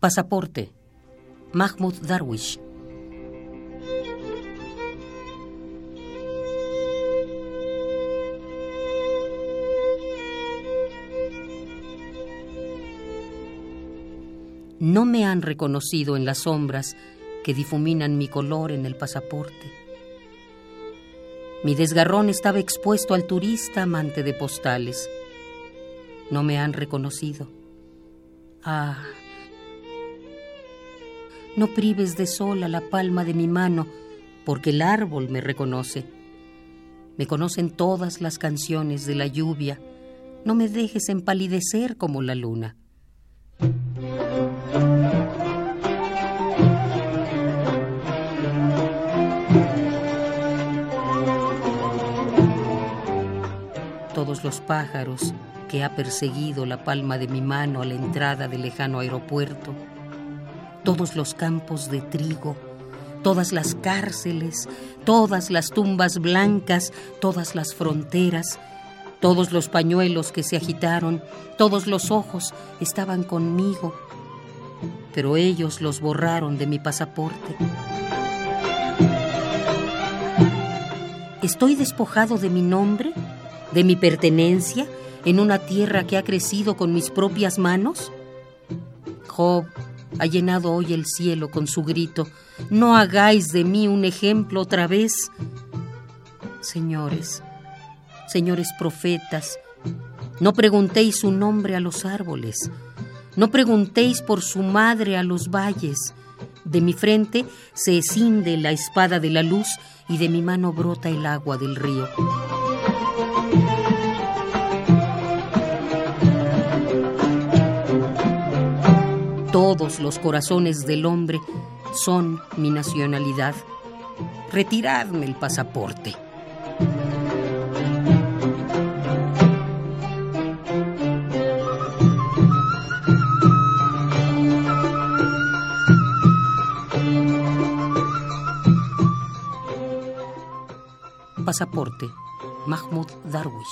Pasaporte. Mahmoud Darwish. No me han reconocido en las sombras que difuminan mi color en el pasaporte. Mi desgarrón estaba expuesto al turista amante de postales. No me han reconocido. Ah, no prives de sol a la palma de mi mano, porque el árbol me reconoce. Me conocen todas las canciones de la lluvia. No me dejes empalidecer como la luna. Todos los pájaros que ha perseguido la palma de mi mano a la entrada del lejano aeropuerto, todos los campos de trigo, todas las cárceles, todas las tumbas blancas, todas las fronteras, todos los pañuelos que se agitaron, todos los ojos estaban conmigo, pero ellos los borraron de mi pasaporte. ¿Estoy despojado de mi nombre, de mi pertenencia, en una tierra que ha crecido con mis propias manos? Job ha llenado hoy el cielo con su grito. No hagáis de mí un ejemplo otra vez. Señores, señores profetas, no preguntéis su nombre a los árboles, no preguntéis por su madre a los valles. De mi frente se escinde la espada de la luz y de mi mano brota el agua del río. Todos los corazones del hombre son mi nacionalidad. Retiradme el pasaporte. Pasaporte. Mahmoud Darwish.